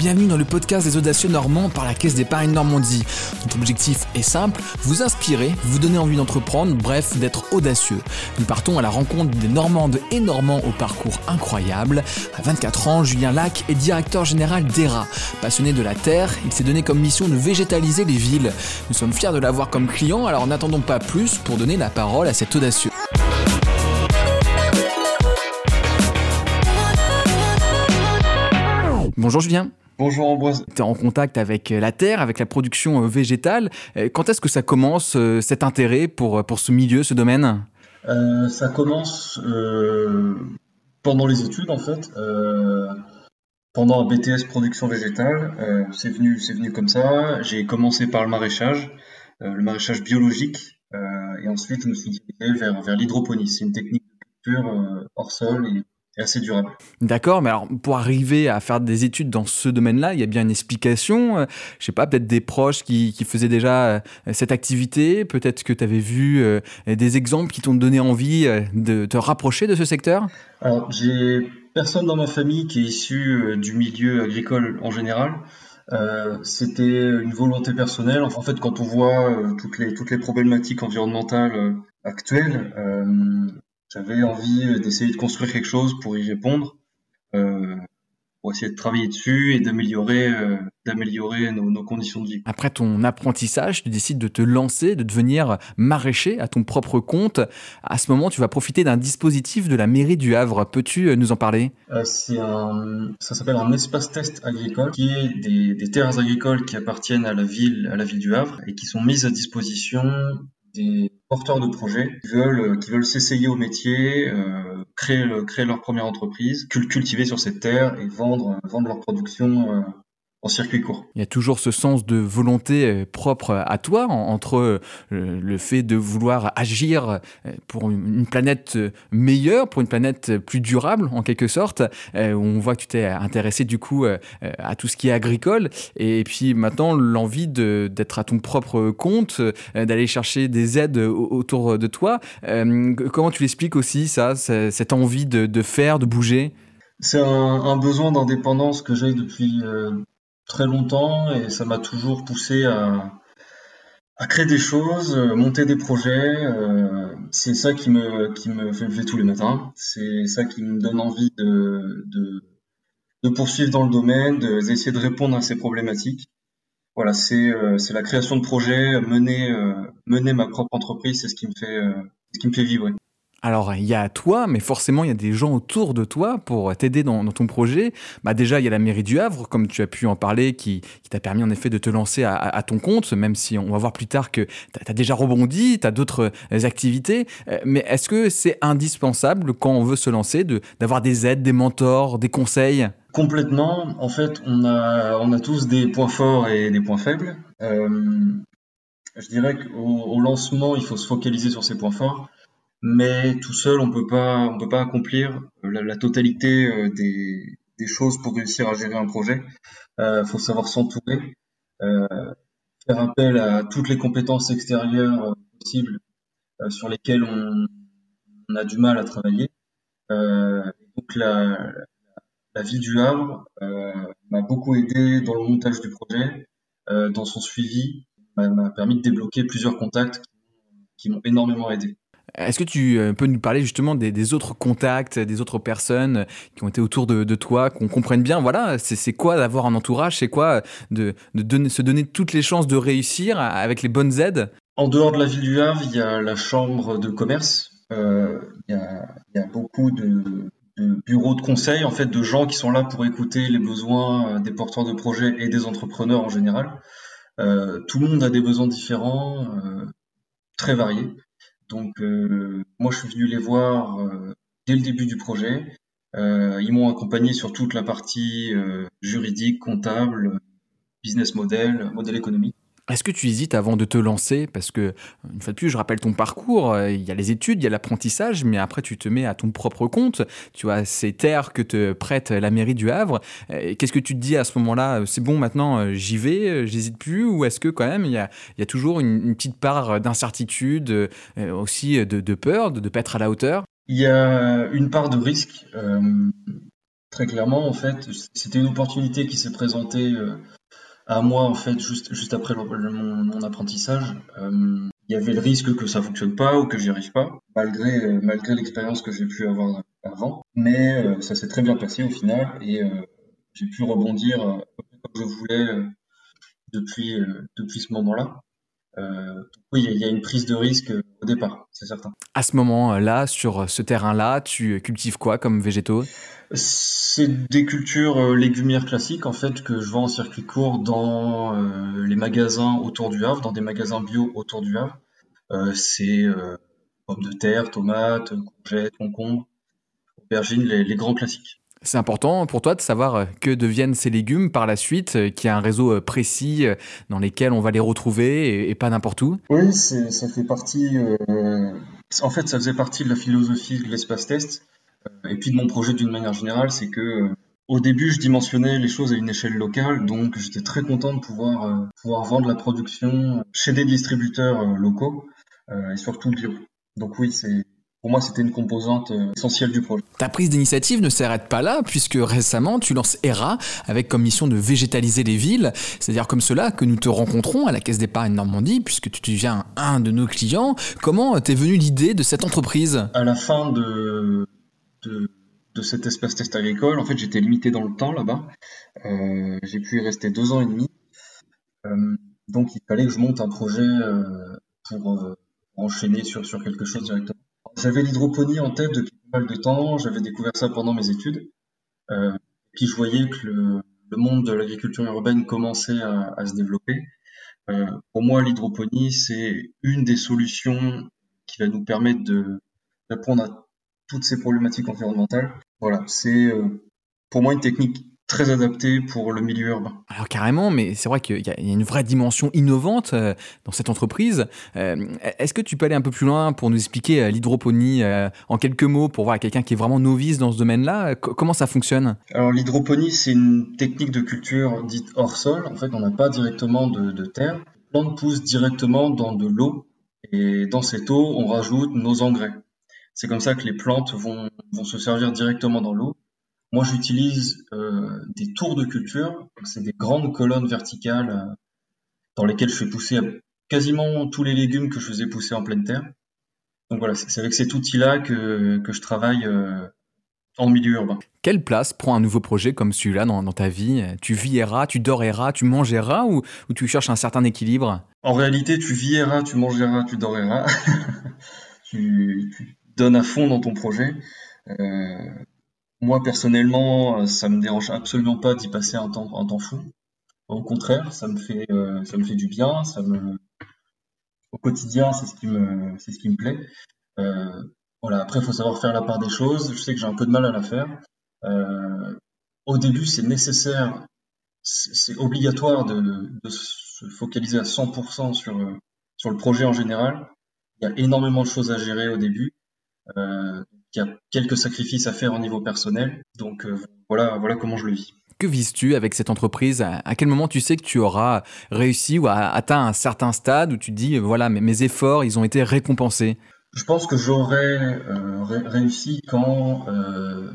Bienvenue dans le podcast des audacieux normands par la Caisse d'épargne Normandie. Notre objectif est simple, vous inspirer, vous donner envie d'entreprendre, bref, d'être audacieux. Nous partons à la rencontre des Normandes et Normands au parcours incroyable. À 24 ans, Julien Lac est directeur général d'ERA. Passionné de la terre, il s'est donné comme mission de végétaliser les villes. Nous sommes fiers de l'avoir comme client, alors n'attendons pas plus pour donner la parole à cet audacieux. Bonjour Julien. Bonjour Ambroise. Tu es en contact avec euh, la terre, avec la production euh, végétale. Euh, quand est-ce que ça commence cet intérêt pour, pour ce milieu, ce domaine? Ça commence pendant les études en fait. pendant un BTS production végétale, c'est venu, c'est venu comme ça. J'ai commencé par le maraîchage, le maraîchage biologique, et ensuite je me suis dirigé vers, vers l'hydroponie. C'est une technique de culture hors sol et assez durable. D'accord, mais alors pour arriver à faire des études dans ce domaine-là, il y a bien une explication. Euh, je sais pas, peut-être des proches qui, faisaient déjà euh, cette activité, peut-être que tu avais vu euh, des exemples qui t'ont donné envie de te rapprocher de ce secteur? Alors, j'ai personne dans ma famille qui est issu du milieu agricole en général. c'était une volonté personnelle. En fait, quand on voit toutes, les, toutes les problématiques environnementales actuelles, j'avais envie euh, d'essayer de construire quelque chose pour y répondre, euh, pour essayer de travailler dessus et d'améliorer, euh, d'améliorer nos, conditions de vie. Après ton apprentissage, tu décides de te lancer, de devenir maraîcher à ton propre compte. À ce moment, tu vas profiter d'un dispositif de la mairie du Havre. Peux-tu nous en parler? C'est un, ça s'appelle un espace test agricole, qui est des, des terres agricoles qui appartiennent à la ville, à la ville du Havre et qui sont mises à disposition des porteurs de projets qui veulent, euh, qui veulent s'essayer au métier, euh, créer, créer leur première entreprise, cultiver sur cette terre et vendre, vendre leur production euh, en circuit court. Il y a toujours ce sens de volonté euh, propre à toi entre euh, le fait de vouloir agir euh, pour une planète meilleure, pour une planète plus durable en quelque sorte. On voit que tu t'es intéressé du coup à tout ce qui est agricole et puis maintenant l'envie d'être à ton propre compte, d'aller chercher des aides autour de toi. Comment tu l'expliques aussi ça, cette envie de, faire, de bouger? C'est un, besoin d'indépendance que j'ai depuis très longtemps et ça m'a toujours poussé à, créer des choses, euh, monter des projets. Euh, c'est ça qui me, fait lever tous les matins. C'est ça qui me donne envie de, poursuivre dans le domaine, d'essayer de, répondre à ces problématiques. Voilà, c'est euh, la création de projets, mener, ma propre entreprise, c'est ce fait, ce qui me fait vibrer. Alors, il y a toi, mais forcément, il y a des gens autour de toi pour t'aider dans, ton projet. Bah, déjà, il y a la mairie du Havre, comme tu as pu en parler, qui, t'a permis en effet de te lancer à, ton compte, même si on va voir plus tard que tu as, déjà rebondi, tu as d'autres euh, activités. Euh, mais est-ce que c'est indispensable, quand on veut se lancer, d'avoir des aides, des mentors, des conseils? Complètement. En fait, on a, on a tous des points forts et des points faibles. Euh, je dirais qu'au lancement, il faut se focaliser sur ses points forts mais tout seul, on peut pas, on peut pas accomplir euh, la, totalité euh, des, des, choses pour réussir à gérer un projet. Il euh, faut savoir s'entourer, euh, faire appel à toutes les compétences extérieures possibles sur lesquelles on, on, a du mal à travailler. donc la, la vie du Havre m'a beaucoup aidé dans le montage du projet, dans son suivi, m'a permis de débloquer plusieurs contacts qui m'ont énormément aidé. Est-ce que tu euh, peux nous parler justement des, autres contacts, des autres personnes qui ont été autour de, toi, qu'on comprenne bien, voilà, c'est quoi d'avoir un entourage, c'est quoi de, se donner toutes les chances de réussir avec les bonnes aides? En dehors de la ville du Havre, il y a la chambre de commerce, euh, il, y a, beaucoup de, bureaux de conseil, en fait, de gens qui sont là pour écouter les besoins euh, des porteurs de projets et des entrepreneurs en général. tout le monde a des besoins différents, très variés. Donc, euh, moi, je suis venu les voir euh, dès le début du projet. Euh, ils m'ont accompagné sur toute la partie juridique, comptable, business model, modèle économique. Est-ce que tu hésites avant de te lancer? Parce que, une fois de plus, je rappelle ton parcours. Euh, il y a les études, il y a l'apprentissage, mais après, tu te mets à ton propre compte. Tu as ces terres que te prête la mairie du Havre. Euh, qu'est-ce que tu te dis à ce moment-là? C'est bon, maintenant, euh, j'y vais, j'hésite plus? Ou est-ce que, quand même, il y a, toujours une, petite part d'incertitude, aussi de, peur, de ne pas être à la hauteur? Il y a une part de risque. Très clairement, en fait, c'était une opportunité qui s'est présentée à moi, en fait, juste, après mon, apprentissage. il y avait le risque que ça fonctionne pas ou que j'y arrive pas, malgré, malgré l'expérience que j'ai pu avoir avant. Mais ça s'est très bien passé au final et j'ai pu rebondir comme je voulais depuis ce moment-là. Euh, oui, il y a une prise de risque au départ, c'est certain. À ce moment-là, sur ce terrain-là, tu cultives quoi comme végétaux? C'est des cultures euh, légumières classiques en fait que je vends en circuit court dans euh, les magasins autour du Havre, dans des magasins bio autour du Havre. c'est pommes de terre, tomates, courgettes, concombres, aubergines, les grands classiques. C'est important pour toi de savoir euh, que deviennent ces légumes par la suite, euh, qu'il y a un réseau euh, précis dans lequel on va les retrouver et, pas n'importe où? Oui, ça fait partie. en fait, ça faisait partie de la philosophie de l'espace test et puis de mon projet d'une manière générale. C'est que au début, je dimensionnais les choses à une échelle locale, donc j'étais très content de pouvoir, pouvoir vendre la production chez des distributeurs locaux et surtout bio. Donc oui, c'est pour moi, c'était une composante euh, essentielle du projet. Ta prise d'initiative ne s'arrête pas là, puisque récemment, tu lances ERA avec comme mission de végétaliser les villes. C'est-à-dire comme cela que nous te rencontrons à la Caisse d'épargne Normandie, puisque tu deviens un de nos clients. Comment t'es venue l'idée de cette entreprise? À la fin de, de, de, cet espace test agricole, en fait, j'étais limité dans le temps là-bas. Euh, j'ai pu y rester deux ans et demi. Euh, donc, il fallait que je monte un projet euh, pour euh, enchaîner sur, sur quelque chose directement. J'avais l'hydroponie en tête depuis pas mal de temps, j'avais découvert ça pendant mes études. Euh, puis je voyais que le, monde de l'agriculture urbaine commençait à, se développer. Euh, pour moi, l'hydroponie, c'est une des solutions qui va nous permettre de répondre à toutes ces problématiques environnementales. Voilà, c'est euh, pour moi une technique très adapté pour le milieu urbain. Alors carrément, mais c'est vrai qu'il y, a une vraie dimension innovante euh, dans cette entreprise. Euh, est-ce que tu peux aller un peu plus loin pour nous expliquer euh, l'hydroponie en quelques mots pour voir quelqu'un qui est vraiment novice dans ce domaine-là Comment ça fonctionne? Alors l'hydroponie, c'est une technique de culture dite hors sol. En fait, on n'a pas directement de, de terre. Les plantes poussent directement dans de l'eau et dans cette eau, on rajoute nos engrais. C'est comme ça que les plantes vont, vont se servir directement dans l'eau moi, j'utilise euh, des tours de culture. C'est des grandes colonnes verticales euh, dans lesquelles je fais pousser quasiment tous les légumes que je faisais pousser en pleine terre. Donc voilà, c'est avec cet outil-là que, que, je travaille euh, en milieu urbain. Quelle place prend un nouveau projet comme celui-là dans, dans, ta vie? Tu vis ERA, tu dors ERA, tu manges ERA ou, ou tu cherches un certain équilibre? En réalité, tu vis ERA, tu manges ERA, tu dors ERA. tu, tu, donnes à fond dans ton projet. Euh, moi, personnellement, euh, ça me dérange absolument pas d'y passer un temps, fou. Au contraire, ça me fait, euh, ça me fait du bien. Ça me, au quotidien, c'est ce qui me, c'est ce qui me plaît. Euh, voilà. Après, il faut savoir faire la part des choses. Je sais que j'ai un peu de mal à la faire. Au début, c'est nécessaire, c'est obligatoire de, se focaliser à 100% sur, sur le projet en général. Il y a énormément de choses à gérer au début. Il y a quelques sacrifices à faire au niveau personnel. Donc euh, voilà, voilà comment je le vis. Que vises-tu avec cette entreprise? À quel moment tu sais que tu auras réussi ou atteint un certain stade où tu te dis voilà mes, efforts ils ont été récompensés? Je pense que j'aurai euh, réussi quand euh,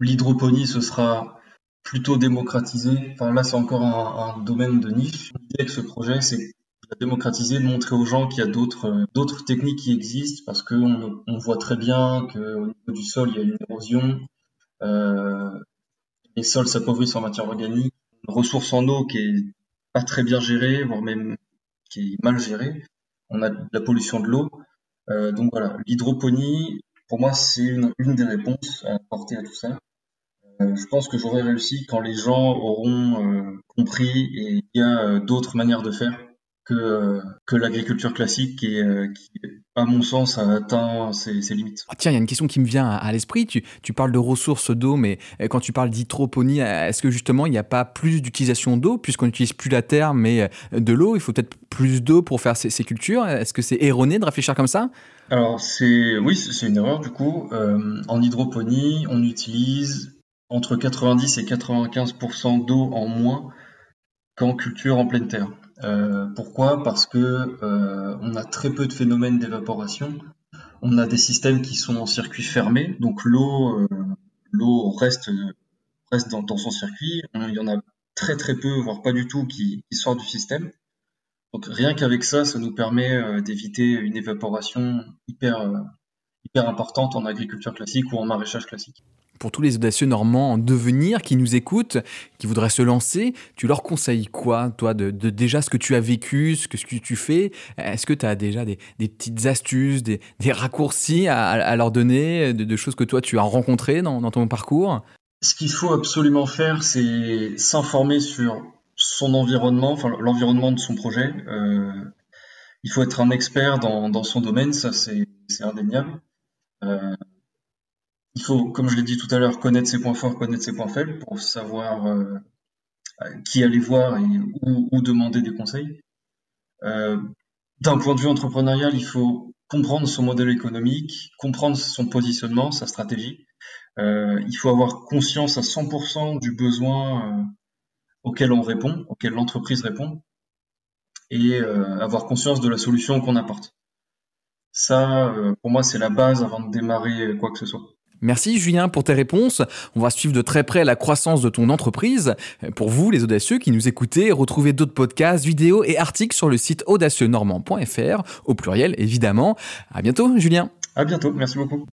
l'hydroponie se sera plutôt démocratisée. Enfin là c'est encore un, un, domaine de niche. L'idée avec ce projet c'est démocratiser, de montrer aux gens qu'il y a d'autres euh, d'autres techniques qui existent parce qu'on on voit très bien qu'au niveau du sol, il y a une érosion, euh, les sols s'appauvrissent en matière organique, une ressource en eau qui est pas très bien gérée, voire même qui est mal gérée. On a de la pollution de l'eau. Euh, donc voilà, l'hydroponie, pour moi, c'est une, des réponses à apporter à tout ça. Je pense que j'aurai réussi quand les gens auront compris et il y a d'autres manières de faire que, que l'agriculture classique qui, qui, à mon sens, a atteint ses, ses limites. Ah, tiens, il y a une question qui me vient à, l'esprit. Tu, tu, parles de ressources d'eau, mais euh, quand tu parles d'hydroponie, euh, est-ce que justement il n'y a pas plus d'utilisation d'eau puisqu'on n'utilise plus la terre mais euh, de l'eau? Il faut peut-être plus d'eau pour faire ces, ces cultures. Est-ce que c'est erroné de réfléchir comme ça? Alors, c'est oui, c'est une erreur du coup. Euh, en hydroponie, on utilise entre 90 et 95% d'eau en moins qu'en culture en pleine terre. Euh, pourquoi? Parce que euh, on a très peu de phénomènes d'évaporation. On a des systèmes qui sont en circuit fermé, donc l'eau, euh, l'eau reste reste dans, son circuit. Il y en a très très peu, voire pas du tout, qui, qui sortent du système. Donc rien qu'avec ça, ça nous permet d'éviter une évaporation hyper, hyper importante en agriculture classique ou en maraîchage classique pour tous les audacieux normands en devenir qui nous écoutent, qui voudraient se lancer, tu leur conseilles quoi, toi, de, déjà ce que tu as vécu, ce que, ce que tu fais? Est-ce que tu as déjà des, petites astuces, des, raccourcis à, leur donner, de, choses que toi tu as rencontrées dans, ton parcours? Ce qu'il faut absolument faire, c'est s'informer sur son environnement, l'environnement de son projet. Euh, il faut être un expert dans, son domaine, ça c'est indéniable. Euh, il faut, comme je l'ai dit tout à l'heure, connaître ses points forts, connaître ses points faibles pour savoir euh, qui aller voir et où, demander des conseils. Euh, d'un point de vue entrepreneurial, il faut comprendre son modèle économique, comprendre son positionnement, sa stratégie. Euh, il faut avoir conscience à 100% du besoin auquel on répond, auquel l'entreprise répond, et avoir conscience de la solution qu'on apporte. Ça, pour moi, c'est la base avant de démarrer quoi que ce soit. Merci Julien pour tes réponses. On va suivre de très près la croissance de ton entreprise. Pour vous, les audacieux qui nous écoutez, retrouvez d'autres podcasts, vidéos et articles sur le site audacieuxnormand.fr, au pluriel évidemment. À bientôt Julien. À bientôt, merci beaucoup.